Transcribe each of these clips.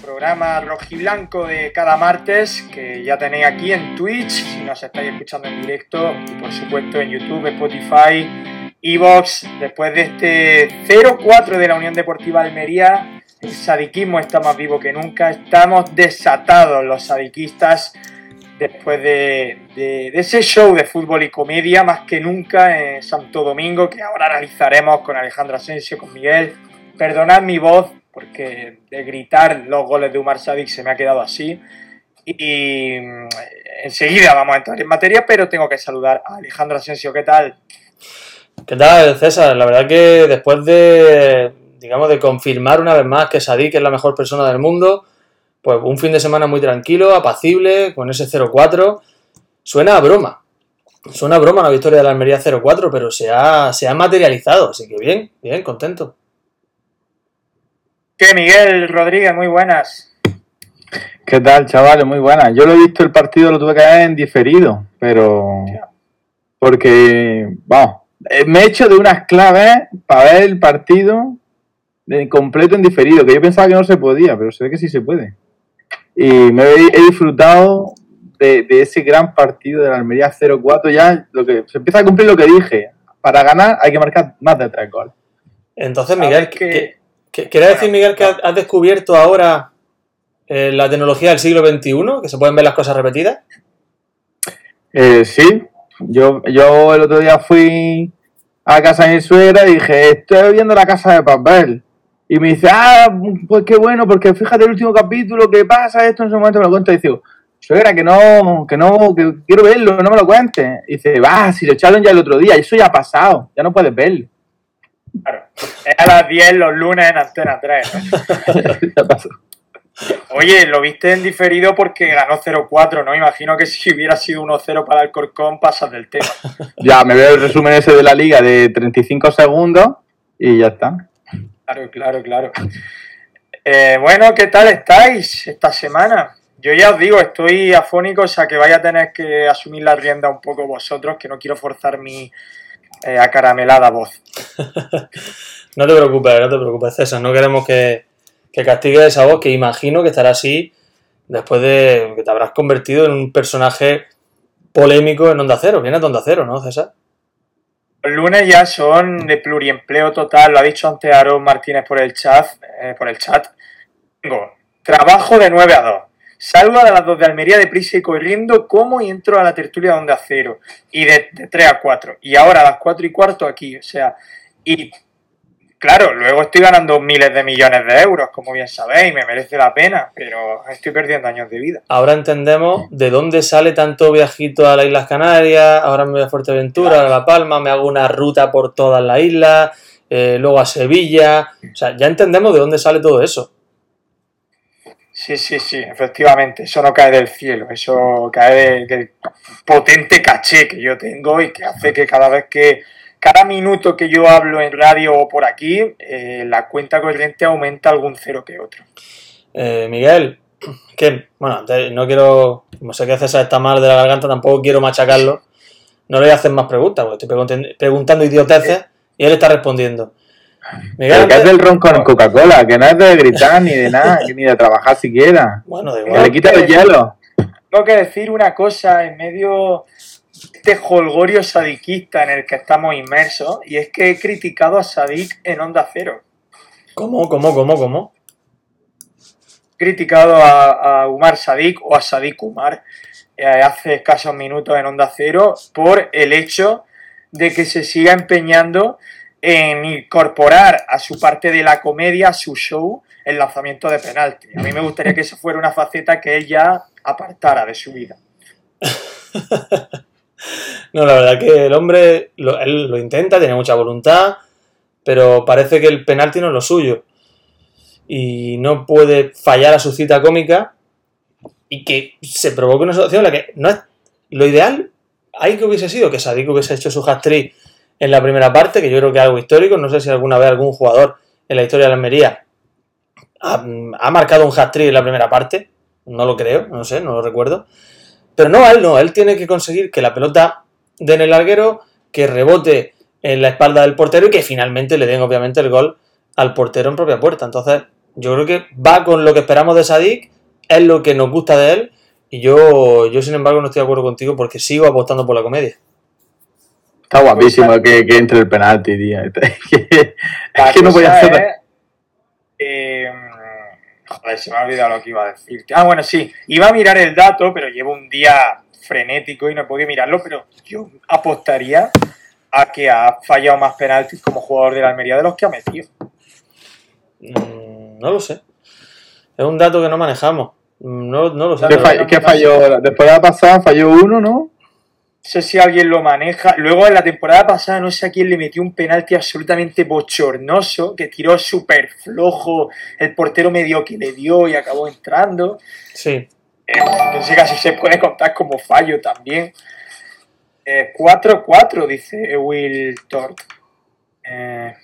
programa rojiblanco de cada martes que ya tenéis aquí en Twitch, si nos estáis escuchando en directo, y por supuesto en YouTube, Spotify, Evox. Después de este 0-4 de la Unión Deportiva Almería, el sadiquismo está más vivo que nunca, estamos desatados los sadiquistas después de, de, ese show de fútbol y comedia más que nunca en Santo Domingo, que ahora analizaremos con Alejandro Asensio, con Miguel. Perdonad mi voz, porque de gritar los goles de Umar Sadik se me ha quedado así. Y, y enseguida vamos a entrar en materia, pero tengo que saludar a Alejandro Asensio. ¿Qué tal? ¿Qué tal, César? La verdad que después de, digamos, de confirmar una vez más que Sadik es la mejor persona del mundo, pues un fin de semana muy tranquilo, apacible, con ese 0-4. Suena a broma. Suena a broma la victoria de la Almería 0-4, pero se ha, se ha materializado. Así que bien, bien, contento. ¿Qué, Miguel Rodríguez? Muy buenas. ¿Qué tal, chavales? Muy buenas. Yo lo he visto el partido, lo tuve que ver en diferido, pero. Porque, vamos, me he hecho de unas claves para ver el partido de completo en diferido, que yo pensaba que no se podía, pero se ve que sí se puede. Y me he, he disfrutado de, de, ese gran partido de la Almería 0-4. Ya lo que, se empieza a cumplir lo que dije. Para ganar hay que marcar más de tres goles. Entonces, Miguel, que, que, ¿quiere bueno, decir, Miguel, que has descubierto ahora eh, la tecnología del siglo XXI? ¿Que se pueden ver las cosas repetidas? Eh, sí. Yo, yo el otro día fui a casa de mi suegra y dije, estoy viendo la casa de papel. Y me dice, ah, pues qué bueno, porque fíjate el último capítulo, ¿qué pasa? Esto en ese momento me lo cuenta y digo, suegra, que no, que no, que quiero verlo, no me lo cuentes. Y dice, va, si lo echaron ya el otro día, eso ya ha pasado, ya no puedes verlo. Claro, es a las 10 los lunes en Antena 3. ¿no? ya pasó. Oye, lo viste en diferido porque ganó 0-4, ¿no? Imagino que si hubiera sido 1-0 para el Corcón, pasas del tema. Ya, me veo el resumen ese de la liga de 35 segundos y ya está. Claro, claro, claro. Eh, bueno, ¿qué tal estáis esta semana? Yo ya os digo, estoy afónico, o sea que vaya a tener que asumir la rienda un poco vosotros, que no quiero forzar mi eh, acaramelada voz. no te preocupes, no te preocupes, César, no queremos que, que castigues esa voz, que imagino que estará así después de que te habrás convertido en un personaje polémico en Onda Cero. Vienes de Onda Cero, ¿no, César? Los lunes ya son de pluriempleo total, lo ha dicho antes Aaron Martínez por el chat. Eh, por el chat. Tengo trabajo de 9 a 2. Salgo a las 2 de Almería deprisa y corriendo, como y entro a la tertulia donde a cero. Y de, de 3 a 4. Y ahora a las 4 y cuarto aquí. O sea, y claro, luego estoy ganando miles de millones de euros, como bien sabéis, me merece la pena, pero estoy perdiendo años de vida. Ahora entendemos de dónde sale tanto viajito a las Islas Canarias, ahora me voy a Fuerteventura, claro. a La Palma, me hago una ruta por todas las islas, eh, luego a Sevilla, o sea, ya entendemos de dónde sale todo eso. Sí, sí, sí, efectivamente, eso no cae del cielo, eso cae del, del potente caché que yo tengo y que hace que cada vez que cada minuto que yo hablo en radio o por aquí, eh, la cuenta corriente aumenta algún cero que otro. Eh, Miguel, que, bueno, no quiero, como sé que César está mal de la garganta, tampoco quiero machacarlo. No le voy a hacer más preguntas, porque estoy preguntando idioteces y él está respondiendo. Miguel, que es del ron con Coca-Cola, que no es de gritar ni de nada, ni de trabajar siquiera. Bueno, de igual. Que le quita los hielos. Tengo que decir una cosa en medio este holgorio sadiquista en el que estamos inmersos y es que he criticado a Sadik en Onda Cero. ¿Cómo, cómo, cómo, cómo? He criticado a, a Umar Sadik o a Sadik Umar eh, hace escasos minutos en Onda Cero por el hecho de que se siga empeñando en incorporar a su parte de la comedia, a su show, el lanzamiento de penalti. A mí me gustaría que eso fuera una faceta que él ya apartara de su vida. No, la verdad que el hombre lo, él lo intenta, tiene mucha voluntad, pero parece que el penalti no es lo suyo. Y no puede fallar a su cita cómica y que se provoque una situación en la que no es lo ideal, hay que hubiese sido que Sadik hubiese hecho su hat-trick en la primera parte, que yo creo que es algo histórico. No sé si alguna vez algún jugador en la historia de la Almería ha, marcado un hat-trick en la primera parte. No lo creo, no sé, no lo recuerdo. Pero no, él no, él tiene que conseguir que la pelota dé en el larguero, que rebote en la espalda del portero y que finalmente le den obviamente el gol al portero en propia puerta. Entonces, yo creo que va con lo que esperamos de Sadik, es lo que nos gusta de él y yo, yo sin embargo no estoy de acuerdo contigo porque sigo apostando por la comedia. Está guapísimo que, que entre el penalti, tío. Es que, es que no voy a cosa hacer. es, eh, joder, se me ha olvidado lo que iba a decir. Ah, bueno, sí. Iba a mirar el dato, pero llevo un día frenético y no he podido mirarlo, pero yo apostaría a que ha fallado más penaltis como jugador de la Almería de los que ha metido. Mm, No lo sé. Es un dato que no manejamos. No, no lo sé. ¿Qué, pero- fall- qué falló? Después de la pasada falló uno, ¿no? No sé si alguien lo maneja. Luego en la temporada pasada no sé a quién le metió un penalti absolutamente bochornoso, que tiró súper flojo, el portero medio que le dio y acabó entrando. Sí. Eh, que ese casi se puede contar como fallo también. Eh, 4-4, dice Will Tort. Eh,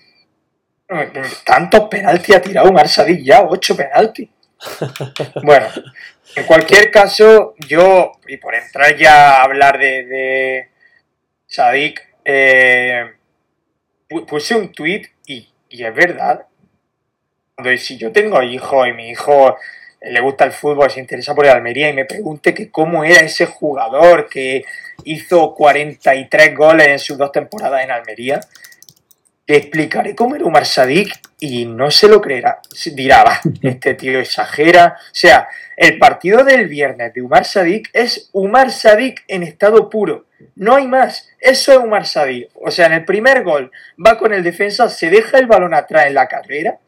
tantos penaltis ha tirado un Arsadí ya, 8 penaltis. Bueno, en cualquier caso, yo, y por entrar ya a hablar de, de Sadik, eh, pu- puse un tweet y, y es verdad. Cuando si yo tengo hijo y mi hijo le gusta el fútbol, se interesa por el Almería y me pregunte que cómo era ese jugador que hizo 43 goles en sus dos temporadas en Almería, le explicaré cómo era Umar Sadik y no se lo creerá. Dirá, "Va, este tío exagera. O sea, el partido del viernes de Umar Sadik es Umar Sadik en estado puro. No hay más. Eso es Umar Sadik. O sea, en el primer gol va con el defensa, se deja el balón atrás en la carrera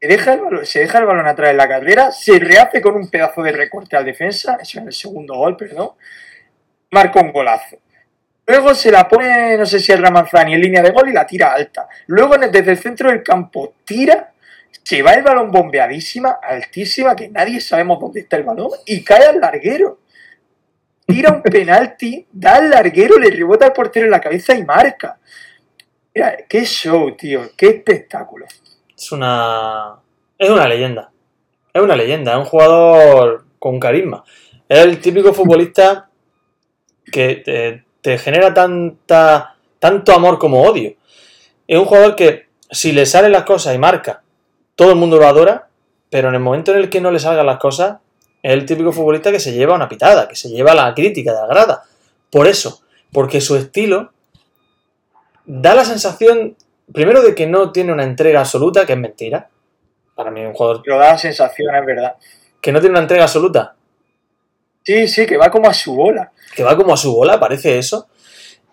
se deja, el balón, se deja el balón atrás en la carrera, se rehace con un pedazo de recorte al defensa, eso en el segundo gol, perdón, marca un golazo. Luego se la pone, no sé si es Ramanzani en línea de gol y la tira alta. Luego el- desde el centro del campo tira, se va el balón bombeadísima, altísima, que nadie sabemos dónde está el balón, y cae al larguero. Tira un penalti, da al larguero, le rebota al portero en la cabeza y marca. Mira, qué show, tío, qué espectáculo. Es una. Es una leyenda. Es una leyenda. Es un jugador con carisma. Es el típico futbolista que te, te genera tanta, tanto amor como odio. Es un jugador que, si le salen las cosas y marca, todo el mundo lo adora, pero en el momento en el que no le salgan las cosas, es el típico futbolista que se lleva una pitada, que se lleva la crítica de la grada. Por eso, porque su estilo da la sensación, primero, de que no tiene una entrega absoluta, que es mentira. Para mí, un jugador Lo da la sensación, es verdad. que no tiene una entrega absoluta, Sí, sí, que va como a su bola. que va como a su bola, parece eso.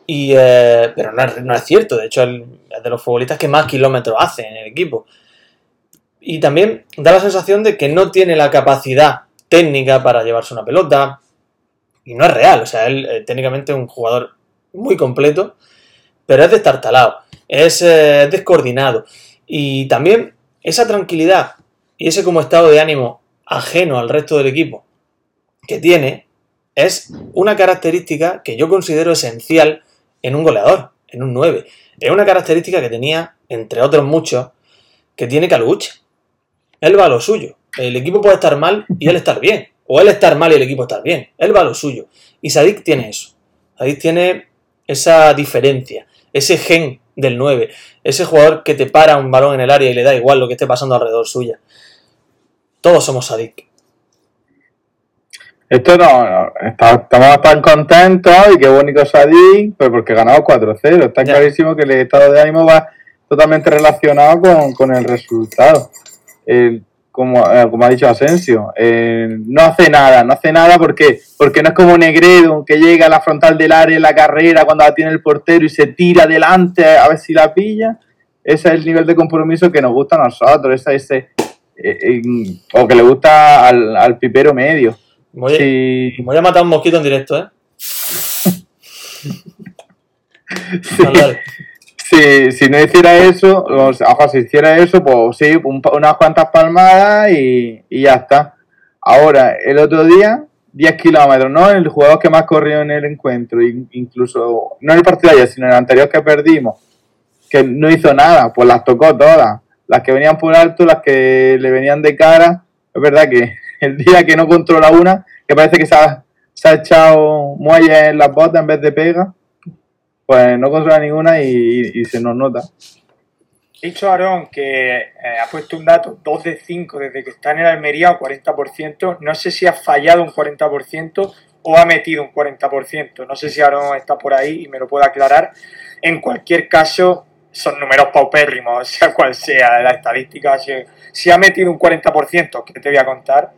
Y, eh, pero no es, es cierto, de hecho es de los futbolistas que más kilómetros hace en el equipo. Y también da la sensación de que no tiene la capacidad técnica para llevarse una pelota. Y no es real, o sea, él eh, técnicamente es un jugador muy completo, pero es destartalado, es eh, descoordinado. Y también esa tranquilidad y ese como estado de ánimo ajeno al resto del equipo que tiene es una característica que yo considero esencial en un goleador, en un 9. Es una característica que tenía, entre otros muchos, que tiene Caluche. Él va a lo suyo. El equipo puede estar mal y él estar bien. O él estar mal y el equipo estar bien. Él va a lo suyo. Y Sadik tiene eso. Sadik tiene esa diferencia, ese gen del 9, ese jugador que te para un balón en el área y le da igual lo que esté pasando alrededor suya. Todos somos Sadik. Esto no, no, está- estamos tan contentos y qué bonito Sadik, pero porque ganamos 4-0. Está Ya. clarísimo que el estado de ánimo va totalmente relacionado con, con el resultado. El- como, eh, como ha dicho Asensio, eh, no hace nada, no hace nada porque, porque no es como Negredo que llega a la frontal del área en la carrera cuando la tiene el portero y se tira adelante a ver si la pilla. Ese es el nivel de compromiso que nos gusta a nosotros, ese, ese, eh, eh, o que le gusta al, al pipero medio. Voy a, Sí, voy a matar un mosquito en directo, ¿eh? sí. Dale. Si, no hiciera eso, o sea, si hiciera eso, pues sí, un unas cuantas palmadas y, y ya está. Ahora, el otro día, 10 kilómetros, ¿no? El jugador que más corrió en el encuentro, incluso, no en el partido de ayer, sino en el anterior que perdimos, que no hizo nada, pues las tocó todas. Las que venían por alto, las que le venían de cara. Es verdad que el día que no controla una, que parece que se ha, echado muelles en las botas en vez de pega, pues no controla ninguna y, se nos nota. Dicho Aarón que eh, ha puesto un dato 2 de 5 desde que está en el Almería o 40%. No sé si ha fallado un 40% o ha metido un 40%. No sé si Aarón está por ahí y me lo puede aclarar. En cualquier caso, son números paupérrimos, sea cual sea la estadística. Si, ha metido un 40%, que te voy a contar,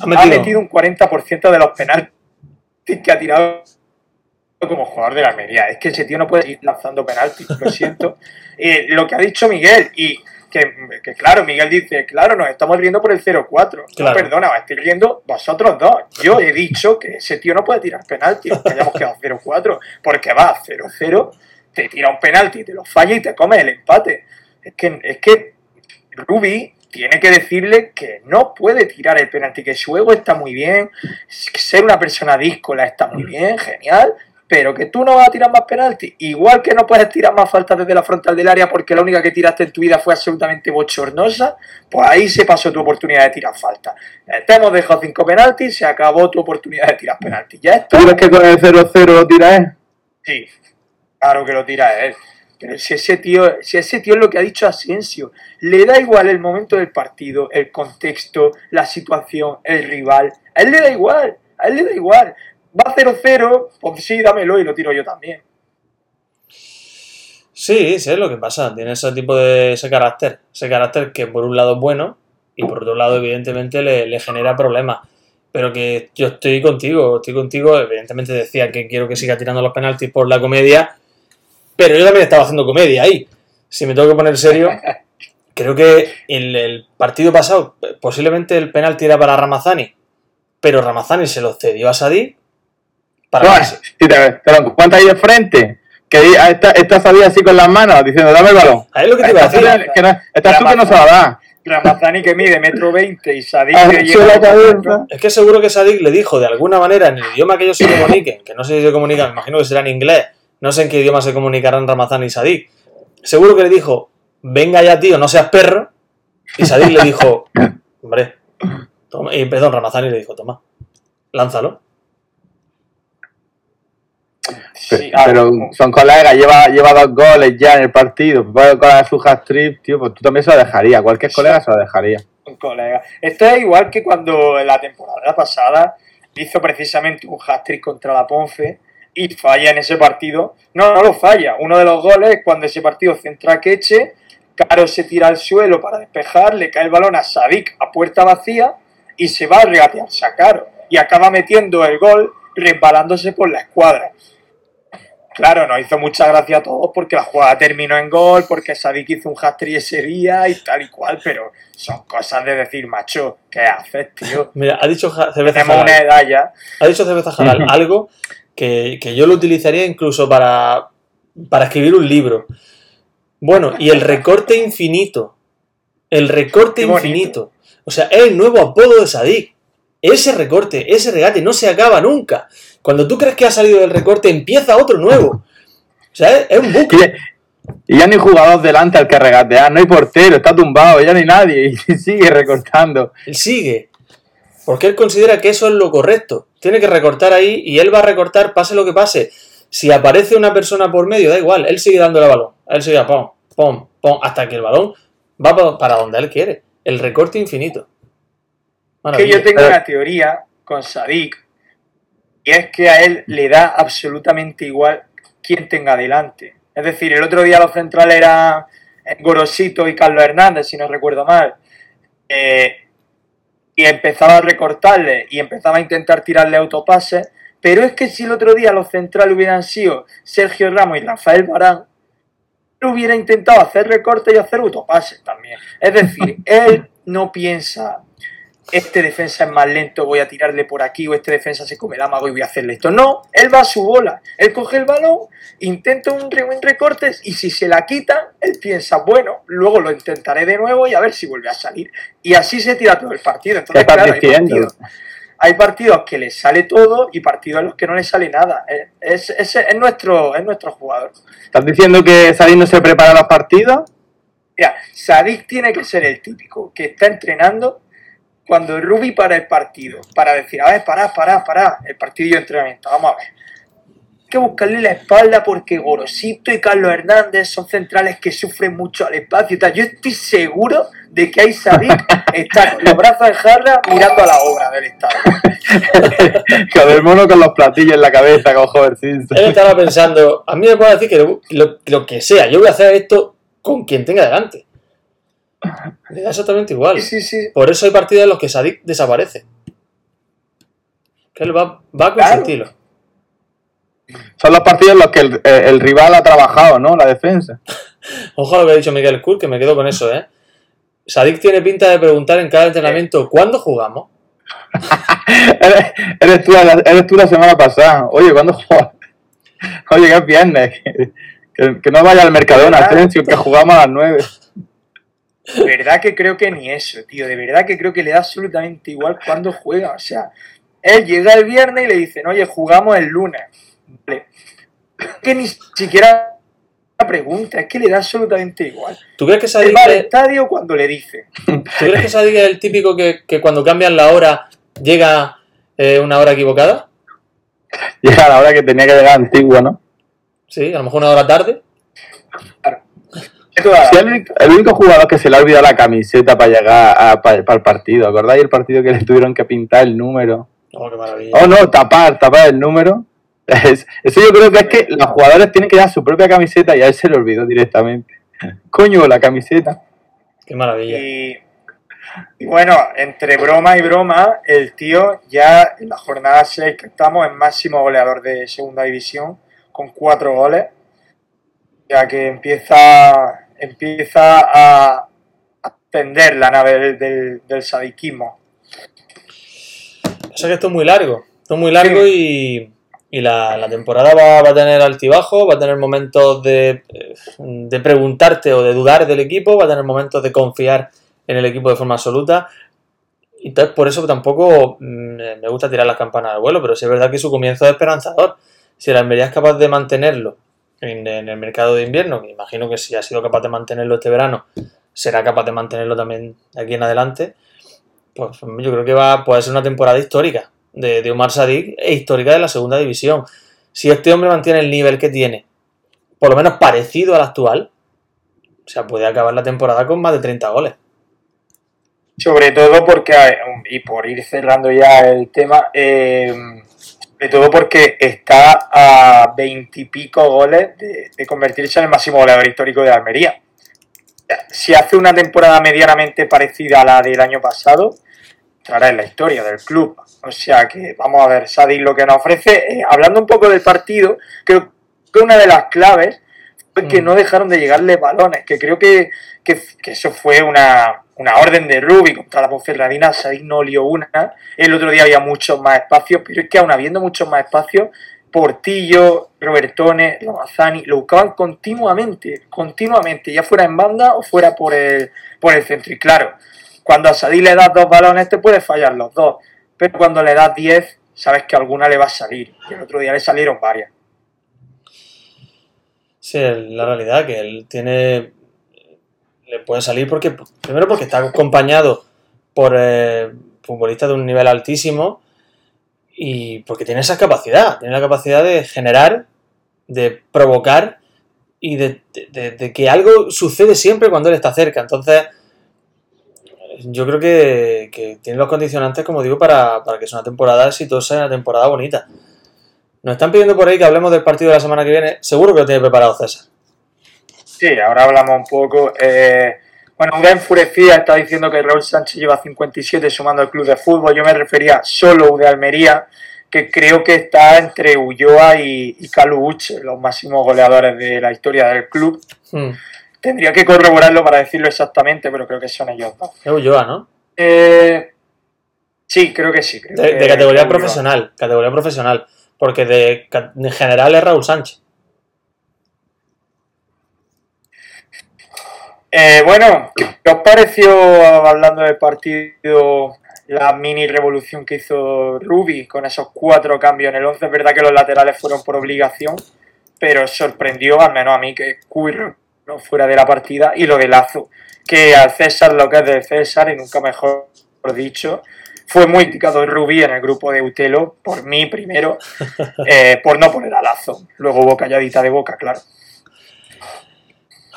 ha metido, un 40% de los penaltis que ha tirado como jugador de la Almería. Es que ese tío no puede ir lanzando penaltis, lo siento. Eh, lo que ha dicho Miguel, y que, claro, Miguel dice, claro, nos estamos riendo por el 0-4. No, perdona, estoy riendo vosotros dos. Yo he dicho que ese tío no puede tirar penaltis, que hayamos quedado 0-4, porque va 0-0 te tira un penalti, te lo falla y te come el empate. Es que, es que Ruby tiene que decirle que no puede tirar el penalti, que su ego está muy bien, ser una persona díscola está muy bien, genial, pero que tú no vas a tirar más penalti. Igual que no puedes tirar más faltas desde la frontal del área porque la única que tiraste en tu vida fue absolutamente bochornosa, pues ahí se pasó tu oportunidad de tirar falta. Te hemos dejado cinco penaltis, se acabó tu oportunidad de tirar penalti. Ya está. ¿Tú crees que con el 0-0 lo tiras? Sí, Claro que lo tira él. Si ese tío, si ese tío es lo que ha dicho Asensio, le da igual el momento del partido, el contexto, la situación, el rival. A él le da igual, a él le da igual. Va 0-0, pues sí, dámelo y lo tiro yo también. Sí, sí, es lo que pasa. Tiene ese tipo de ese carácter. Ese carácter que por un lado es bueno y por otro lado, evidentemente, le, le genera problemas pero que yo estoy contigo, estoy contigo. Evidentemente decía que quiero que siga tirando los penaltis por la comedia, pero yo también estaba haciendo comedia ahí. Si me tengo que poner serio, creo que en el partido pasado posiblemente el penalti era para Ramazani, pero Ramazani se lo cedió a Sadí. Para te, te ahí de frente. Que está, está Sadí así con las manos diciendo, dame el balón. Ahí es lo que te iba a decir. estás tú que no se la da. Ramazani que mide metro veinte y Sadik ah, que lleva Es que seguro que Sadik le dijo de alguna manera en el idioma que ellos se comuniquen, que no sé si se comunican, me imagino que será en inglés, no sé en qué idioma se comunicarán Ramazán y Sadik. Seguro que le dijo, venga ya, tío, no seas perro. Y Sadik le dijo, hombre, toma. y perdón, Ramazani le dijo, toma, lánzalo. pero son colegas, lleva, lleva dos goles ya en el partido, con su hat tío, pues tú también se lo dejaría, cualquier colega se lo dejaría. Un colega. Esto es igual que cuando en la temporada pasada hizo precisamente un hat contra la Ponce y falla en ese partido. No, no lo falla. Uno de los goles es cuando ese partido centra Queche, Caro se tira al suelo para despejar, le cae el balón a Sadik a puerta vacía y se va a regatearse a Caro. Y acaba metiendo el gol resbalándose por la escuadra. Claro, nos hizo mucha gracia a todos porque la jugada terminó en gol, porque Sadik hizo un hat ese día y tal y cual, pero son cosas de decir, macho, ¿qué haces, tío? Mira, ha dicho Cerveza Jalal. Ha dicho Cerveza Jalal algo que, yo lo utilizaría incluso para, para escribir un libro. Bueno, y el recorte infinito. El recorte infinito. O sea, es el nuevo apodo de Sadik. Ese recorte, ese regate no se acaba nunca. Cuando tú crees que ha salido del recorte, empieza otro nuevo. O sea, es, un bucle. Y ya no hay jugador delante al que regatear, no hay portero, está tumbado, ya no hay nadie y sigue recortando. Él sigue. Porque él considera que eso es lo correcto. Tiene que recortar ahí y él va a recortar pase lo que pase. Si aparece una persona por medio, da igual, él sigue dando el balón. Él sigue pom, pom, pom, hasta que el balón va para donde él quiere. El recorte infinito. Que yo tengo una teoría con Sadik, y es que a él le da absolutamente igual quién tenga delante. Es decir, el otro día los centrales eran Gorosito y Carlos Hernández, si no recuerdo mal. Eh, y empezaba a recortarle y empezaba a intentar tirarle autopases. Pero es que si el otro día los centrales hubieran sido Sergio Ramos y Rafael Barán, él hubiera intentado hacer recorte y hacer autopases también. Es decir, él no piensa este defensa es más lento, voy a tirarle por aquí, o este defensa se come el amago y voy a hacerle esto. No, él va a su bola, él coge el balón, intenta un, un recorte y si se la quita, él piensa, bueno, luego lo intentaré de nuevo y a ver si vuelve a salir. Y así se tira todo el partido. Entonces, claro, hay partidos, hay partidos, que le sale todo y partidos en los que no le sale nada. Es, es, es nuestro, es nuestro jugador. ¿Estás diciendo que Sadik no se prepara los partidos? Mira, Sadik tiene que ser el típico que está entrenando cuando Rubi para el partido, para decir, a ver, pará, pará, pará, el partido de entrenamiento, vamos a ver. Hay que buscarle la espalda porque Gorosito y Carlos Hernández son centrales que sufren mucho al espacio y tal. Yo estoy seguro de que ahí Sadik está con los brazos en jarra mirando a la obra del Estado. con el mono con los platillos en la cabeza, con Hover Él estaba pensando, a mí me puede decir que lo, lo que sea, yo voy a hacer esto con quien tenga delante. Le da exactamente igual. Sí, sí. Por eso hay partidos en los que Sadik desaparece. Que él va, va con su estilo. Son los partidos en los que eh, el, rival ha trabajado, ¿no? La defensa. Ojo a lo que ha dicho Miguel Kur, que me quedo con eso, ¿eh? Sadik tiene pinta de preguntar en cada entrenamiento, ¿cuándo jugamos? eres, tú, la semana pasada. Oye, ¿cuándo jugamos? Oye, que es viernes. Que, no vaya al Mercadona, que jugamos a las 9. De verdad que creo que ni eso, tío. De verdad que creo que le da absolutamente igual cuando juega. O sea, él llega el viernes y le dicen, oye, jugamos el lunes. Vale. Que ni siquiera la pregunta, es que le da absolutamente igual. ¿Tú crees que Sadik va al estadio cuando le dice. ¿Tú crees que Sadik es el típico que, cuando cambian la hora llega eh, una hora equivocada? Llega a la hora que tenía que llegar antigua, ¿no? Sí, a lo mejor una hora tarde. Claro el, único jugador que se le ha olvidado la camiseta para llegar para, el partido, ¿acordáis el partido que le tuvieron que pintar el número? Oh, qué maravilla. Oh, no, tapar, tapar el número. eso yo creo que es que los jugadores tienen que dar su propia camiseta y a él se le olvidó directamente. Coño, la camiseta. Qué maravilla. Y, bueno, entre broma y broma, el tío ya en la jornada 6 que estamos en máximo goleador de segunda división con cuatro goles. Ya que empieza empieza a tender la nave del, del, sadiquismo. O sea que esto es muy largo, esto es muy largo y, la, temporada va, a tener altibajo, va a tener momentos de, de preguntarte o de dudar del equipo, va a tener momentos de confiar en el equipo de forma absoluta. Y entonces por eso tampoco mm, me gusta tirar las campanas al vuelo, pero sí es verdad que su comienzo es esperanzador. Si la Almería es capaz de mantenerlo en, el mercado de invierno, que imagino que si ha sido capaz de mantenerlo este verano, será capaz de mantenerlo también aquí en adelante, pues yo creo que va puede ser una temporada histórica de, Omar Sadik e histórica de la segunda división. Si este hombre mantiene el nivel que tiene, por lo menos parecido al actual, o sea, puede acabar la temporada con más de 30 goles. Sobre todo porque, y por ir cerrando ya el tema, eh, de todo porque está a veintipico goles de, convertirse en el máximo goleador histórico de Almería. Si hace una temporada medianamente parecida a la del año pasado, entrará en la historia del club. O sea que vamos a ver Sadik lo que nos ofrece. Eh, hablando un poco del partido, creo que una de las claves fue que mm. no dejaron de llegarle balones, que creo que, que eso fue una, una orden de Ruby contra la Ponferradina, Sadik no lió una. El otro día había muchos más espacios, pero es que aún habiendo muchos más espacios, Portillo, Robertone, Lomazani, lo buscaban continuamente, continuamente, ya fuera en banda o fuera por el, por el centro. Y claro, cuando a Sadik le das dos balones te puedes fallar los dos, pero cuando le das diez, sabes que alguna le va a salir. Y el otro día le salieron varias. Sí, la realidad que él tiene le puede salir porque, primero porque está acompañado por eh, futbolistas de un nivel altísimo y porque tiene esa capacidad, tiene la capacidad de generar, de provocar y de, que algo sucede siempre cuando él está cerca. Entonces, yo creo que, tiene los condicionantes, como digo, para, para, que sea una temporada exitosa y una temporada bonita. Nos están pidiendo por ahí que hablemos del partido de la semana que viene. Seguro que lo tiene preparado César. Sí, ahora hablamos un poco. Eh, bueno, una enfurecida está diciendo que Raúl Sánchez lleva 57 sumando al club de fútbol. Yo me refería solo de Almería, que creo que está entre Ulloa y, y Calu Uche, los máximos goleadores de la historia del club. Hmm. Tendría que corroborarlo para decirlo exactamente, pero creo que son ellos dos. Es Ulloa, ¿no? Eh, Sí, creo que sí. creo De, que- de categoría profesional, categoría profesional. Porque de, de general es Raúl Sánchez. Eh, bueno, ¿qué os pareció, hablando del partido, la mini revolución que hizo Rubi con esos cuatro cambios en el 11? Es verdad que los laterales fueron por obligación, pero sorprendió, al menos a mí, que Curro no fuera de la partida y lo de Lazo, que al César lo que es de César, y nunca mejor dicho, fue muy criticado Rubi en el grupo de Utelo, por mí primero, eh, por no poner a Lazo. Luego hubo calladita de boca, claro.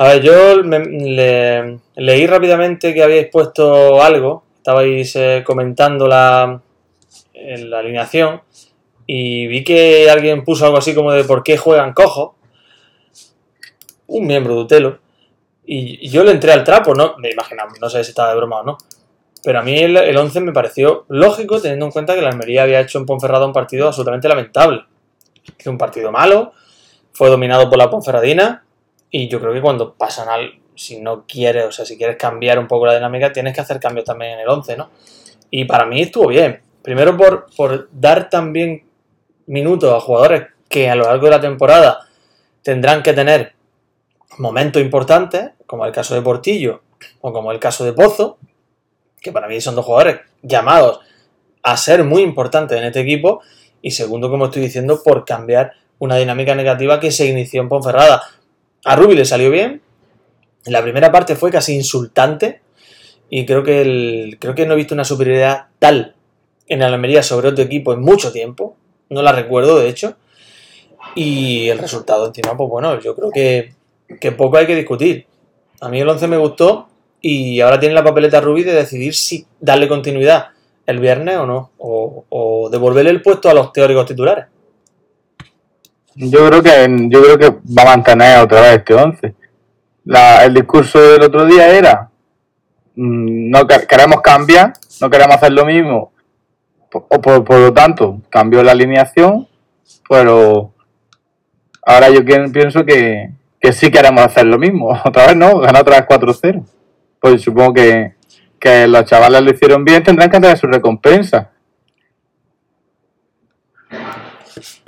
A ver, yo me- le- leí rápidamente que habíais puesto algo, estabais eh, comentando la, en la alineación y vi que alguien puso algo así como de por qué juegan cojo, un miembro de Utelo, y, y yo le entré al trapo, ¿no? Me imaginaba, no sé si estaba de broma o no, pero a mí el, el 11 me pareció lógico teniendo en cuenta que la Almería había hecho en Ponferrada un partido absolutamente lamentable. Hizo un partido malo, fue dominado por la Ponferradina, y yo creo que cuando pasan al. Si no quieres, o sea, si quieres cambiar un poco la dinámica, tienes que hacer cambios también en el 11, ¿no? Y para mí estuvo bien. Primero por, por dar también minutos a jugadores que a lo largo de la temporada tendrán que tener momentos importantes, como el caso de Portillo o como el caso de Pozo, que para mí son dos jugadores llamados a ser muy importantes en este equipo. Y segundo, como estoy diciendo, por cambiar una dinámica negativa que se inició en Ponferrada. A Rubi le salió bien. La primera parte fue casi insultante. Y creo que, el, creo que no he visto una superioridad tal en Almería sobre otro equipo en mucho tiempo. No la recuerdo, de hecho. Y el resultado encima, pues bueno, yo creo que, poco hay que discutir. A mí el 11 me gustó y ahora tiene la papeleta Rubi de decidir si darle continuidad el viernes o no. O devolverle el puesto a los teóricos titulares. Yo creo que yo creo que va a mantener otra vez este 11. La- el discurso del otro día era mm, no que- queremos cambiar, no queremos hacer lo mismo. O por, por lo tanto, cambió la alineación, pero ahora yo pienso que, que sí queremos hacer lo mismo. Otra vez no, ganar otra vez 4-0. Pues supongo que, que los chavales lo hicieron bien, tendrán que tener su recompensa.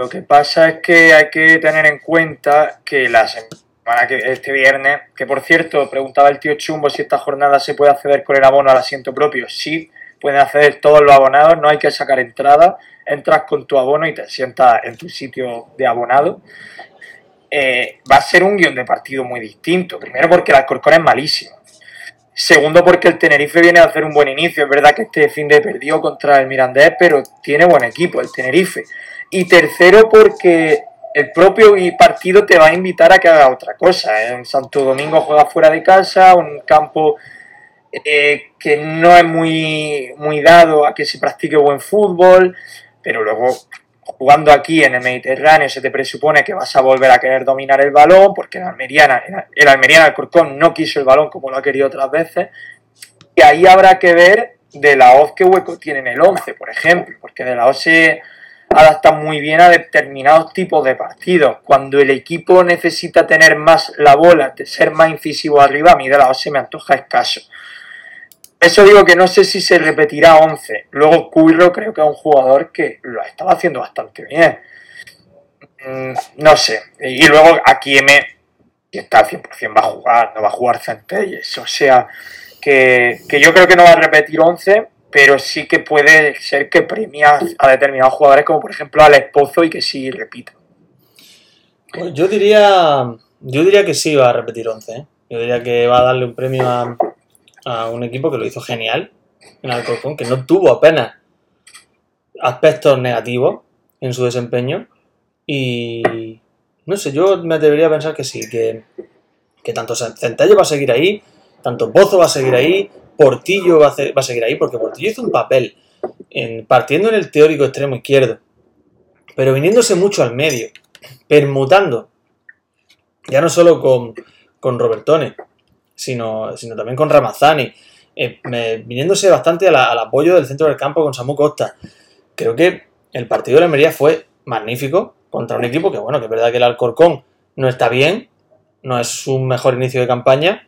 Lo que pasa es que hay que tener en cuenta que la semana que este viernes, que por cierto, preguntaba el tío Chumbo si esta jornada se puede acceder con el abono al asiento propio. Sí, pueden acceder todos los abonados, no hay que sacar entrada, entras con tu abono y te sientas en tu sitio de abonado. Eh, va a ser un guion de partido muy distinto. Primero porque el Alcorcón es malísimo. Segundo porque el Tenerife viene a hacer un buen inicio. Es verdad que este fin de perdió contra el Mirandés, pero tiene buen equipo el Tenerife. Y tercero porque el propio partido te va a invitar a que haga otra cosa. En Santo Domingo juega fuera de casa, un campo eh, que no es muy, muy dado a que se practique buen fútbol, pero luego jugando aquí en el Mediterráneo se te presupone que vas a volver a querer dominar el balón, porque el Almeriana, el Almeriana Alcorcón no quiso el balón como lo ha querido otras veces, y ahí habrá que ver de la hoz qué hueco tiene en el 11, por ejemplo, porque de la hoz se adapta muy bien a determinados tipos de partidos. Cuando el equipo necesita tener más la bola, ser más incisivo arriba, a mí de la hoz se me antoja escaso. Eso digo que no sé si se repetirá 11. Luego Curro creo que es un jugador que lo estaba haciendo bastante bien. Mm, No sé. Y luego aquí M, que está al 100% va a jugar, no va a jugar Centelles. O sea, que, que yo creo que no va a repetir 11, pero sí que puede ser que premia a determinados jugadores, como por ejemplo al Espozo, y que sí repita. Pues yo diría. Yo diría que sí va a repetir 11. ¿eh? Yo diría que va a darle un premio a, a un equipo que lo hizo genial en Alcorcón, que no tuvo apenas aspectos negativos en su desempeño. Y no sé, yo me atrevería a pensar que sí, que, que tanto Centella va a seguir ahí, tanto Pozo va a seguir ahí, Portillo va a, va a seguir ahí, porque Portillo hizo un papel en, partiendo en el teórico extremo izquierdo, pero viniéndose mucho al medio, permutando, ya no solo con, con Robertone, sino, sino también con Ramazzani, eh, viniéndose bastante al apoyo del centro del campo con Samu Costa. Creo que el partido de la Almería fue magnífico contra un equipo que, bueno, que es verdad que el Alcorcón no está bien, no es un mejor inicio de campaña,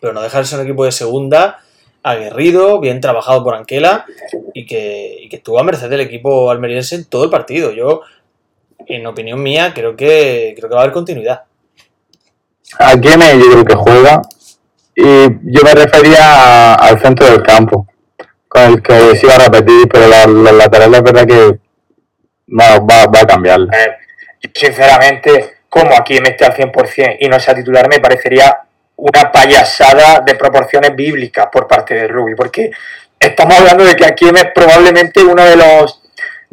pero no deja de ser un equipo de segunda aguerrido, bien trabajado por Anquela y que, que estuvo a merced del equipo almeriense en todo el partido. Yo, en opinión mía, creo que, creo que va a haber continuidad. ¿A quién yo creo que juega? Y yo me refería al centro del campo, con el que se iba a repetir, pero los laterales es verdad que va, va, va a cambiar. Sinceramente, como aquí me esté al 100% y no sea titular, me parecería una payasada de proporciones bíblicas por parte de Ruby, porque estamos hablando de que aquí es probablemente uno de los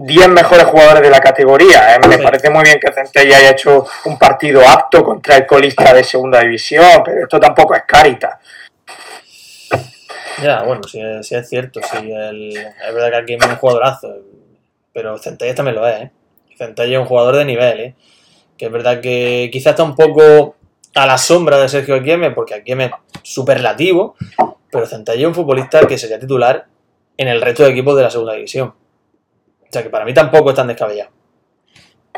10 mejores jugadores de la categoría. ¿eh? Me parece muy bien que Centella haya hecho un partido apto contra el colista de segunda división, pero esto tampoco es carita. Ya, bueno, sí, es cierto, sí, es verdad que aquí es un jugadorazo, pero Centella también lo es, ¿eh? Centella es un jugador de nivel, ¿eh? que es verdad que quizás está un poco a la sombra de Sergio Aquieme, porque Aquieme es superlativo, pero Centella es un futbolista que sería titular en el resto de equipos de la segunda división. O sea que para mí tampoco es tan descabellado.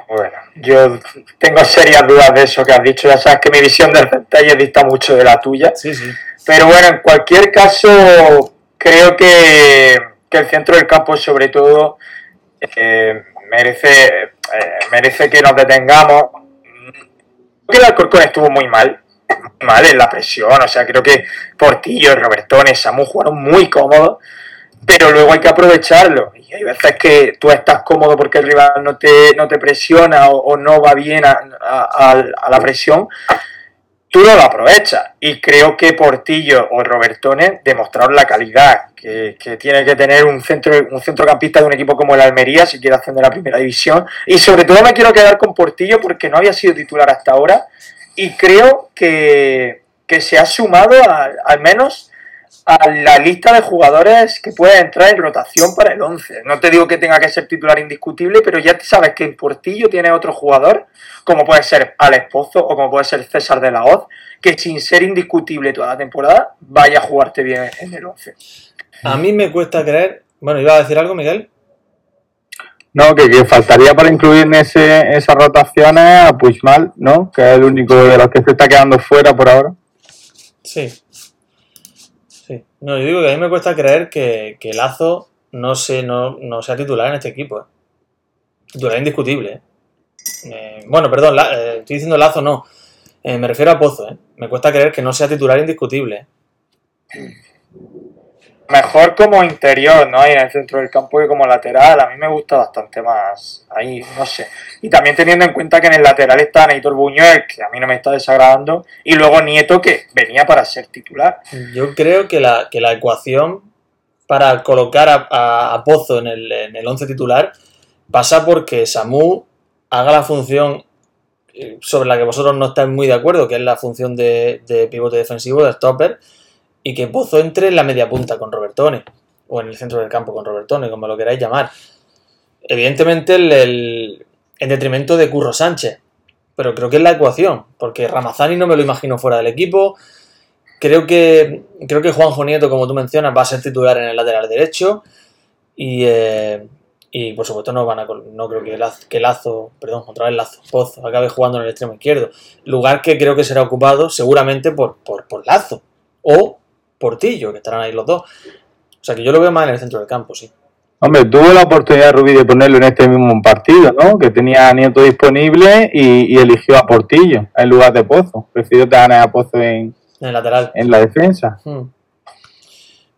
Bueno, yo tengo serias dudas de eso que has dicho. Ya sabes que mi visión del Centella dista mucho de la tuya. Sí, sí. Pero bueno, en cualquier caso, creo que, el centro del campo, sobre todo, eh, merece, eh, merece que nos detengamos que el Alcorcón estuvo muy mal, mal en la presión, o sea, creo que Portillo, Robertones, Samu jugaron muy cómodos, pero luego hay que aprovecharlo. Y hay veces que tú estás cómodo porque el rival no te, no te presiona o, no va bien a, a, la presión, tú no lo aprovechas. Y creo que Portillo o Robertones demostraron la calidad que, tiene que tener un, centro, un centrocampista de un equipo como el Almería si quiere ascender a la primera división. Y sobre todo me quiero quedar con Portillo porque no había sido titular hasta ahora y creo que, se ha sumado al menos a la lista de jugadores que puede entrar en rotación para el 11. No te digo que tenga que ser titular indiscutible, pero ya sabes que en Portillo tiene otro jugador, como puede ser Alex Pozo o como puede ser César de la Hoz, que sin ser indiscutible toda la temporada vaya a jugarte bien en el 11. A mí me cuesta creer. Bueno, ¿iba a decir algo, Miguel? No, que, faltaría para incluir en ese, esas rotaciones a Puigmal, ¿no? Que es el único de los que se está quedando fuera por ahora. Sí. No, yo digo que a mí me cuesta creer que, Lazo no, se, no, sea titular en este equipo. ¿eh? Titular indiscutible. ¿eh? Eh, bueno, perdón, estoy diciendo Lazo, no. me refiero a Pozo. Me cuesta creer que no sea titular indiscutible mejor como interior, ¿no? en el centro del campo que como lateral. A mí me gusta bastante más ahí, no sé. Y también teniendo en cuenta que en el lateral está Neitor Buñuel, que a mí no me está desagradando, y luego Nieto, que venía para ser titular. Yo creo que la, que la ecuación para colocar a, Pozo en el, en el once titular pasa porque Samu haga la función eh, sobre la que vosotros no estáis muy de acuerdo, que es la función de, de pivote defensivo, de stopper, y que Pozo entre en la media punta con Robertone, o en el centro del campo con Robertone, como lo queráis llamar. Evidentemente el, en detrimento de Curro Sánchez, pero creo que es la ecuación, porque Ramazani no me lo imagino fuera del equipo. Creo que, creo que Juanjo Nieto, como tú mencionas, va a ser titular en el lateral derecho. Y, eh, y por supuesto no van a no creo que Lazo, que Lazo, perdón, otra vez Lazo, Pozo, acabe jugando en el extremo izquierdo. Lugar que creo que será ocupado seguramente por, por, por Lazo. O Portillo, que estarán ahí los dos. O sea que yo lo veo más en el centro del campo, sí. Hombre, tuvo la oportunidad Rubí de ponerlo en este mismo partido, ¿no? Que tenía a Nieto disponible y, eligió a Portillo en lugar de Pozo. Prefirió tener a Pozo en, en el lateral. En la defensa. Hmm.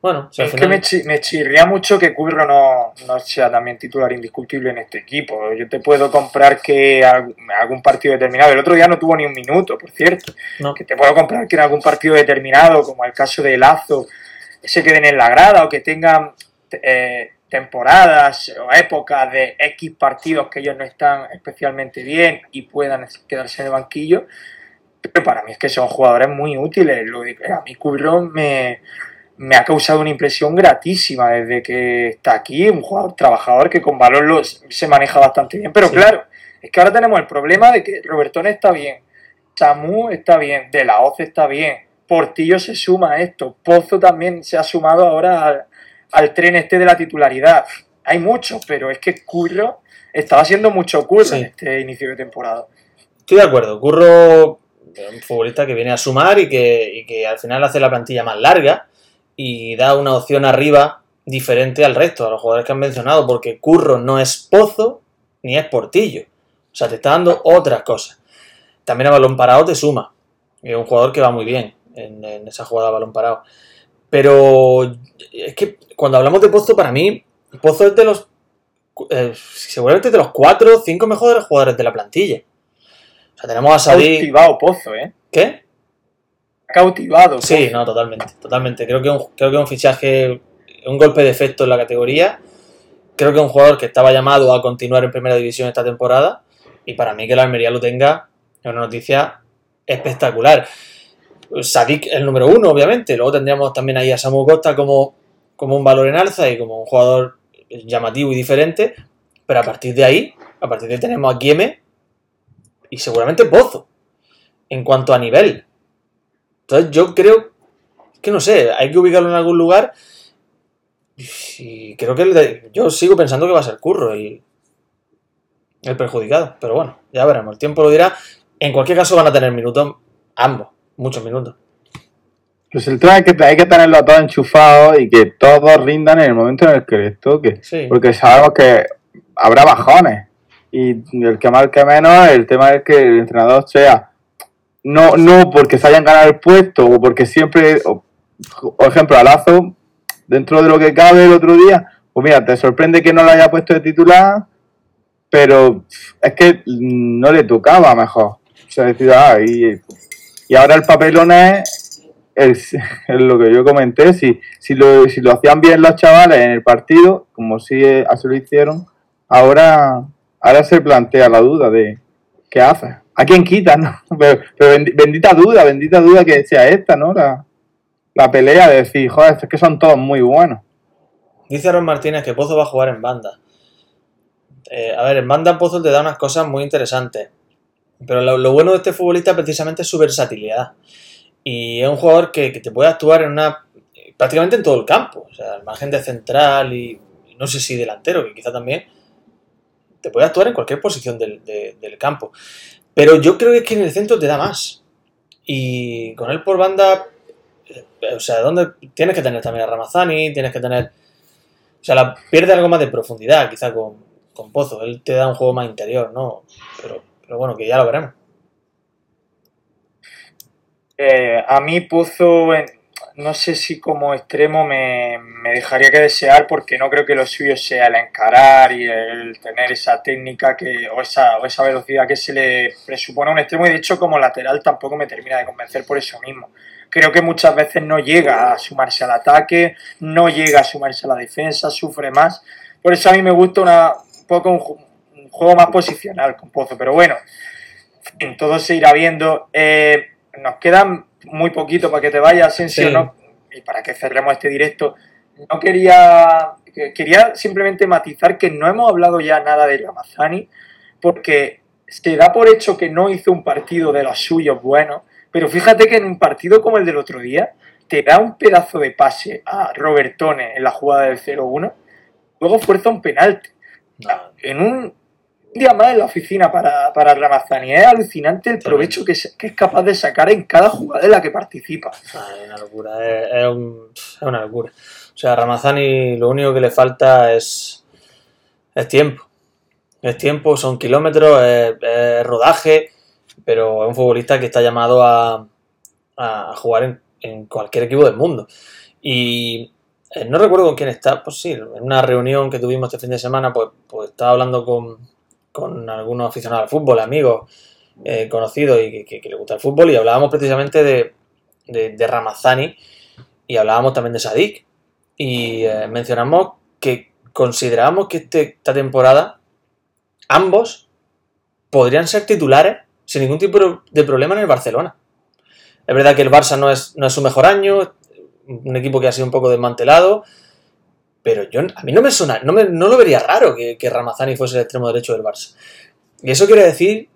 Bueno, es que me, chirría mucho que Curro no, sea también titular indiscutible en este equipo. Yo te puedo comprar que algún partido determinado, el otro día no tuvo ni un minuto, por cierto, que te puedo comprar que en algún partido determinado, como el caso de Lazo, se queden en la grada o que tengan eh, temporadas o épocas de X partidos que ellos no están especialmente bien y puedan quedarse en el banquillo. Pero para mí es que son jugadores muy útiles. A mí Curro me me ha causado una impresión gratísima desde que está aquí, un jugador trabajador que con valor se maneja bastante bien. Pero claro, es que ahora tenemos el problema de que Robertone está bien, Samu está bien, De La Hoz está bien, Portillo se suma a esto, Pozo también se ha sumado ahora al, tren este de la titularidad. Hay muchos, pero es que Curro estaba haciendo mucho curro en este inicio de temporada. Estoy de acuerdo, Curro un futbolista que viene a sumar y que, y que al final hace la plantilla más larga y da una opción arriba diferente al resto, a los jugadores que han mencionado, porque Curro no es Pozo ni es Portillo. O sea, te está dando otras cosas. También a balón parado te suma. Es un jugador que va muy bien en, en esa jugada a balón parado. Pero es que cuando hablamos de Pozo, para mí, Pozo es de los. eh, seguramente de los 4 o 5 mejores jugadores de la plantilla. O sea, tenemos a Sadik. Pozo, ¿eh? ¿Qué? Cautivado. Sí, no, totalmente, totalmente. Creo que un, creo que un fichaje, un golpe de efecto en la categoría. Creo que un jugador que estaba llamado a continuar en primera división esta temporada. Y para mí que la Almería lo tenga es una noticia espectacular. Sadik el número uno, obviamente. Luego tendríamos también ahí a Samu Costa como, como un valor en alza y como un jugador llamativo y diferente. Pero a partir de ahí, a partir de ahí tenemos a Kieme y seguramente Pozo. En cuanto a nivel. Entonces yo creo que no sé, hay que ubicarlo en algún lugar. Y creo que el de- yo sigo pensando que va a ser Curro y el perjudicado. Pero bueno, ya veremos, el tiempo lo dirá. En cualquier caso van a tener minutos ambos, muchos minutos. Pues el tema es que hay que tenerlo todo enchufado y que todos rindan en el momento en el que les toque. Sí. Porque sabemos que habrá bajones. Y el que marque menos, el tema es que el entrenador sea. No, no porque se hayan ganado el puesto o porque siempre. Por ejemplo, a Lazo, dentro de lo que cabe el otro día, pues mira, te sorprende que no lo haya puesto de titular, pero es que no le tocaba mejor. O sea, decir, ah, y, y ahora el papelón es lo que yo comenté, si, si, lo, si lo hacían bien los chavales en el partido, como si eh, así lo hicieron, ahora, ahora se plantea la duda de qué hace. ¿A quién quita? No? Pero, pero bendi- bendita duda, bendita duda que sea esta, ¿no? La, la pelea de decir, joder, es que son todos muy buenos. Dice Aaron Martínez que Pozo va a jugar en banda. Eh, a ver, en banda Pozo te da unas cosas muy interesantes. Pero lo, bueno de este futbolista precisamente es su versatilidad. Y es un jugador que, te puede actuar en una prácticamente en todo el campo. O sea, al margen de central y, no sé si delantero, que quizá también. Te puede actuar en cualquier posición del, de- del campo. Pero yo creo que es que en el centro te da más. Y con él por banda, eh, o sea, ¿dónde tienes que tener también a Ramazani? Tienes que tener o sea, pierde algo más de profundidad, quizá con, con Pozo. Él te da un juego más interior, ¿no? Pero, pero bueno, que ya lo veremos. Eh, a mí Pozo, en- no sé si como extremo me, me dejaría que desear porque no creo que lo suyo sea el encarar y el tener esa técnica que, o, esa, o esa velocidad que se le presupone a un extremo y de hecho como lateral tampoco me termina de convencer por eso mismo. Creo que muchas veces no llega a sumarse al ataque, no llega a sumarse a la defensa, sufre más. Por eso a mí me gusta una, un poco un, ju- un juego más posicional con Pozo, pero bueno, en todo se irá viendo. Eh, nos quedan muy poquito para que te vayas, Asensio, Sí. ¿no? y para que cerremos este directo. No quería, que- quería simplemente matizar que no hemos hablado ya nada de Ramazani, porque se da por hecho que no hizo un partido de los suyos buenos, pero fíjate que en un partido como el del otro día, te da un pedazo de pase a Robertone en la jugada del 0-1, luego fuerza un penalti. En un día más en la oficina para, para Ramazani. Es alucinante el provecho que, se- que es capaz de sacar en cada jugada en la que participa. Ah, es una locura, es, es un- es una locura. O sea, a Ramazani lo único que le falta es, es tiempo. Es tiempo, son kilómetros, es, es rodaje, pero es un futbolista que está llamado a, a jugar en, en cualquier equipo del mundo. Y eh, no recuerdo con quién está, pues sí, en una reunión que tuvimos este fin de semana, pues, pues estaba hablando con, con algunos aficionados al fútbol, amigos eh, conocidos y que, que, le gusta el fútbol, y hablábamos precisamente de, de, de Ramazani y hablábamos también de Sadik. Y eh, mencionamos que considerábamos que este- esta temporada ambos podrían ser titulares sin ningún tipo de problema en el Barcelona. Es verdad que el Barça no es, no es su mejor año, un equipo que ha sido un poco desmantelado, pero yo, a mí no me suena, no, me- no lo vería raro que, Ramazani fuese el extremo derecho del Barça. Y eso quiere decir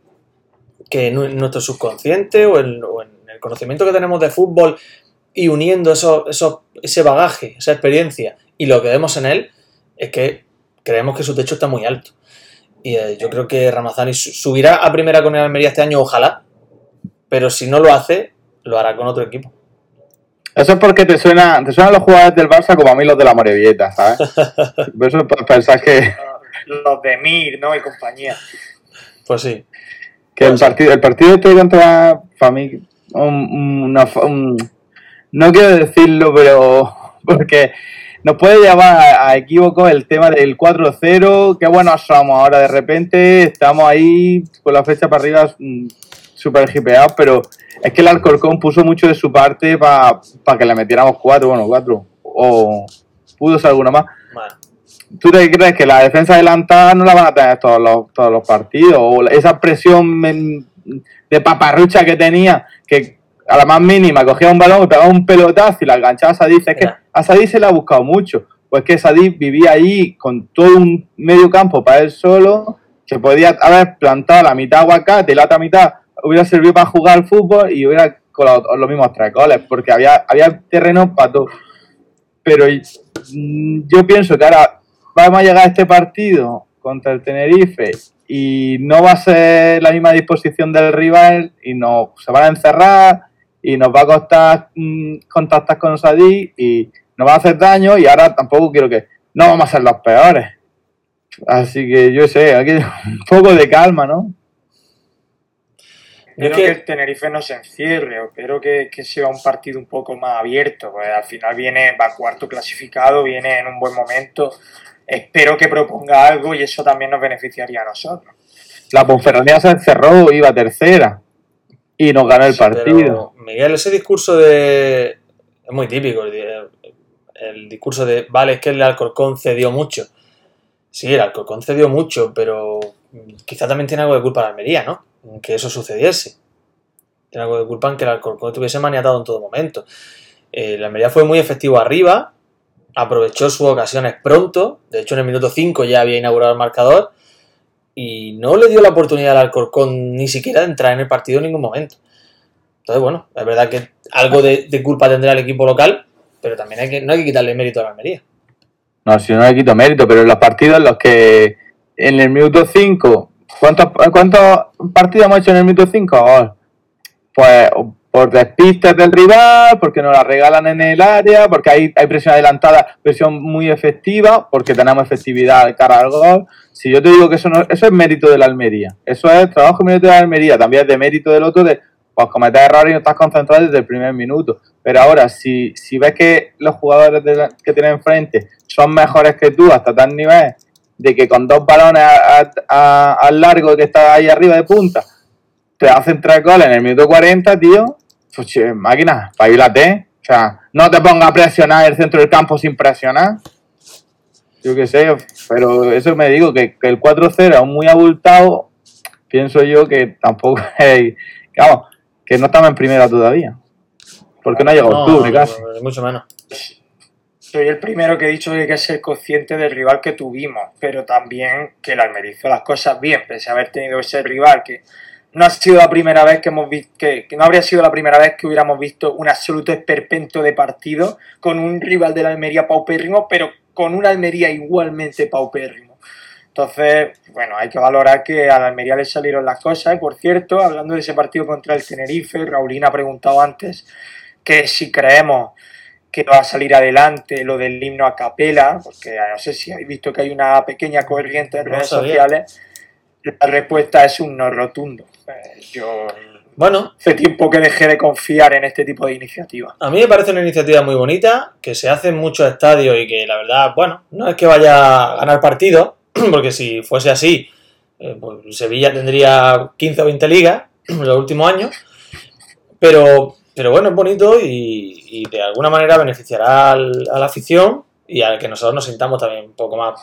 que en nuestro subconsciente o o en el conocimiento que tenemos de fútbol y uniendo eso, eso- ese bagaje, esa experiencia y lo que vemos en él, es que creemos que su techo está muy alto. Y eh, yo creo que Ramazani su- subirá a primera con el Almería este año, ojalá, pero si no lo hace, lo hará con otro equipo. Eso es porque te suena, te suenan los jugadores del Barça como a mí los de la Morevieta, ¿sabes? Por eso pensás que, Los de Mir, ¿no? Y compañía. Pues sí. que el partido, el partido este contra para mí, un- una fa- un- no quiero decirlo, pero porque nos puede llevar a, a equívoco el tema del 4-0, qué buenos somos ahora de repente, estamos ahí con la flecha para arriba mm, súper hipeados, pero es que el Alcorcón puso mucho de su parte para que le metiéramos 4, bueno, 4, o pudo ser alguna más. Bueno, ¿Tú te crees que la defensa adelantada no la van a tener todos los, todos los partidos? O esa presión de paparrucha que tenía, que a la más mínima cogía un balón y pegaba un pelotazo y la enganchaba a Sadí. Es que a Sadí se le ha buscado mucho. Pues que Sadí vivía ahí con todo un medio campo para él solo, que podía haber plantado la mitad aguacate y la otra mitad hubiera servido para jugar al fútbol y hubiera colado los mismos tres goles, porque había, había terreno para todo. Pero mm, yo pienso que ahora vamos a llegar a este partido contra el Tenerife y no va a ser la misma disposición del rival y nos se van a encerrar y nos va a costar mm, contactar con Sadí y nos va a hacer daño y ahora tampoco quiero que no vamos a ser los peores. Así que yo sé, aquí un poco de calma, ¿no? Espero que- que... el Tenerife no se encierre, o espero que, que sea un partido un poco más abierto, pues al final viene, va cuarto clasificado, viene en un buen momento. Espero que proponga algo y eso también nos beneficiaría a nosotros. La Ponferradina se encerró, iba tercera y nos ganó el Sí, partido. pero, Miguel, ese discurso de. Es muy típico. El, el discurso de. Vale, es que el Alcorcón cedió mucho. Sí, el Alcorcón cedió mucho, pero quizá también tiene algo de culpa la Almería, ¿no? Que eso sucediese. Tiene algo de culpa en que el Alcorcón estuviese maniatado en todo momento. Eh, la Almería fue muy efectivo arriba, aprovechó sus ocasiones pronto. De hecho, en el minuto 5 ya había inaugurado el marcador. Y no le dio la oportunidad al Alcorcón ni siquiera de entrar en el partido en ningún momento. Entonces, bueno, es verdad que algo de, de culpa tendrá el equipo local, pero también hay que, no hay que quitarle mérito a la Almería. No, si no le quito mérito, pero en los partidos en los que en el minuto 5, ¿cuántos, ¿cuántos partidos hemos hecho en el minuto 5? Pues por despistes del rival, porque nos la regalan en el área, porque hay, presión adelantada, presión muy efectiva, porque tenemos efectividad cara al gol. Si yo te digo que eso, no, eso es mérito de la Almería, eso es trabajo y mérito de la Almería, también es de mérito del otro de pues cometer errores y no estás concentrado desde el primer minuto. Pero ahora, si, si ves que los jugadores que tienes enfrente son mejores que tú hasta tal nivel de que con dos balones al largo que está ahí arriba de punta te hacen tres goles en el minuto 40, tío, pues máquina, paílate. O sea, no te pongas a presionar el centro del campo sin presionar. Yo qué sé, pero eso me digo, que, que el 4-0 es muy abultado, pienso yo que tampoco es... Vamos, que no estamos en primera todavía. Porque no ha llegado No, octubre no, casi. mucho menos. Soy el primero que he dicho que hay que ser consciente del rival que tuvimos, pero también que el Almería hizo las cosas bien, pese a haber tenido ese rival que no ha sido la primera vez que hemos visto, que, no habría sido la primera vez que hubiéramos visto un absoluto esperpento de partido con un rival de la Almería paupérrimo, pero con una Almería igualmente paupérrimo. Entonces, bueno, hay que valorar que a la Almería le salieron las cosas. Y por cierto, hablando de ese partido contra el Tenerife, Raulina ha preguntado antes que si creemos que va a salir adelante lo del himno a capela, porque no sé si habéis visto que hay una pequeña corriente en No redes sabía. sociales. La respuesta es un no rotundo. Eh, Yo Bueno, hace tiempo que dejé de confiar en este tipo de iniciativas. a mí me parece una iniciativa muy bonita, que se hace en muchos estadios y que la verdad, bueno, no es que vaya a ganar partido, porque si fuese así, eh, pues Sevilla tendría 15 o 20 ligas en los últimos años, pero, pero bueno, es bonito y, y de alguna manera beneficiará al- a la afición y a que nosotros nos sintamos también un poco más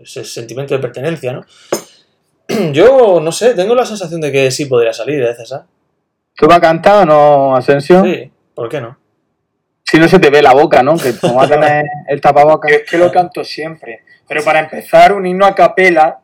ese sentimiento de pertenencia, ¿no? Yo, no sé, tengo la sensación de que sí podría salir, ¿eh, César? ¿Tú vas a cantar o no, Asensio? Sí, ¿por qué no? Si no se te ve la boca, ¿no? Que como va a tener el tapabocas. Yo es que lo canto siempre. Pero para empezar, un himno a capela.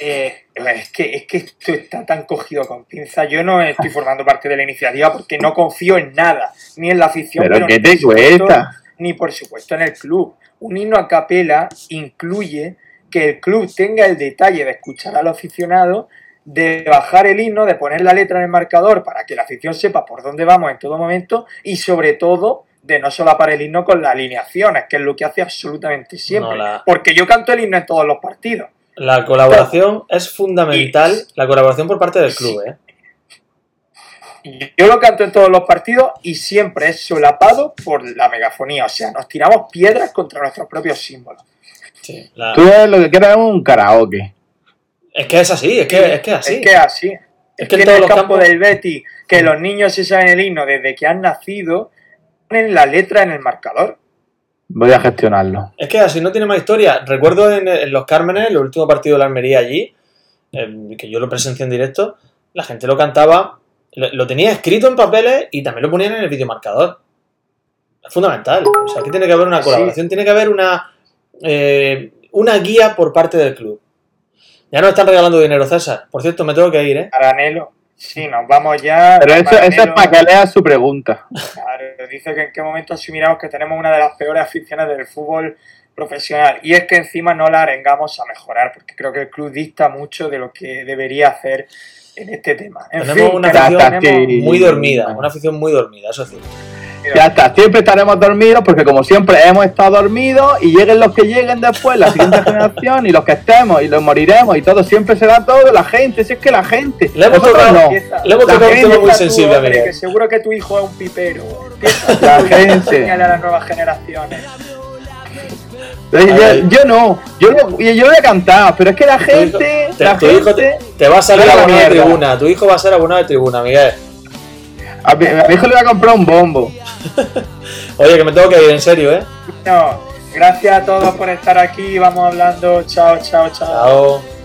Eh, es, que, es que esto está tan cogido con pinza. Yo no estoy formando parte de la iniciativa porque no confío en nada, ni en la afición, Pero pero ¿qué ni te por supuesto- cuesta? ni por supuesto en el club. Un himno a capela incluye que el club tenga el detalle de escuchar al aficionado, de bajar el himno, de poner la letra en el marcador para que la afición sepa por dónde vamos en todo momento y sobre todo de no solapar el himno con las alineaciones, que es lo que hace absolutamente siempre. No, la- Porque yo canto el himno en todos los partidos. La colaboración es fundamental, la colaboración por parte del club, ¿eh? Yo lo canto en todos los partidos y siempre es solapado por la megafonía. O sea, nos tiramos piedras contra nuestros propios símbolos. Sí, la- Tú eres lo que quieres es un karaoke. Es que es así, es que es, que es así. Es que es así. Es Es que, que en todos el los campo campos- del Betty, que los niños se saben el himno desde que han nacido, ponen la letra en el marcador. Voy a gestionarlo. Es que así no tiene más historia. Recuerdo en, en los Cármenes, el último partido de la Almería allí, eh, que yo lo presencié en directo, la gente lo cantaba, lo, lo tenía escrito en papeles y también lo ponían en el videomarcador. Es fundamental. O sea, aquí tiene que haber una Sí. colaboración, tiene que haber una, eh, una guía por parte del club. Ya nos están regalando dinero, César. Por cierto, me tengo que ir, ¿eh? Aranelo. Sí, nos vamos ya. Pero eso, eso es para que leas su pregunta. claro, dice que en qué momento asumiremos que tenemos una de las peores aficiones del fútbol profesional. Y es que encima no la arengamos a mejorar, porque creo que el club dista mucho de lo que debería hacer en este tema. En Tenemos fin, una afición tenemos- Muy dormida, una afición muy dormida, eso sí. Ya está, siempre estaremos dormidos porque como siempre hemos estado dormidos y lleguen los que lleguen después, la siguiente generación y los que estemos y los moriremos y todo, siempre será todo la gente, si es que la gente, Le hemos tocado- no. Le hemos tocado un tema muy sensible, hombre, Miguel. que seguro que tu hijo es un pipero. La gente. a las nuevas generaciones. Yo, no, yo, lo- yo voy a cantar, pero es que la Tu hijo- gente, te, la tu hijo te, gente, te va a salir abonado de tribuna. Tu hijo va a ser abonado de tribuna, Miguel. a mi, a mi hijo le voy a comprar un bombo. Oye, que me tengo que ir, en serio, ¿eh? No, gracias a todos por estar aquí. Vamos hablando. Chao, chao, chao. Chao.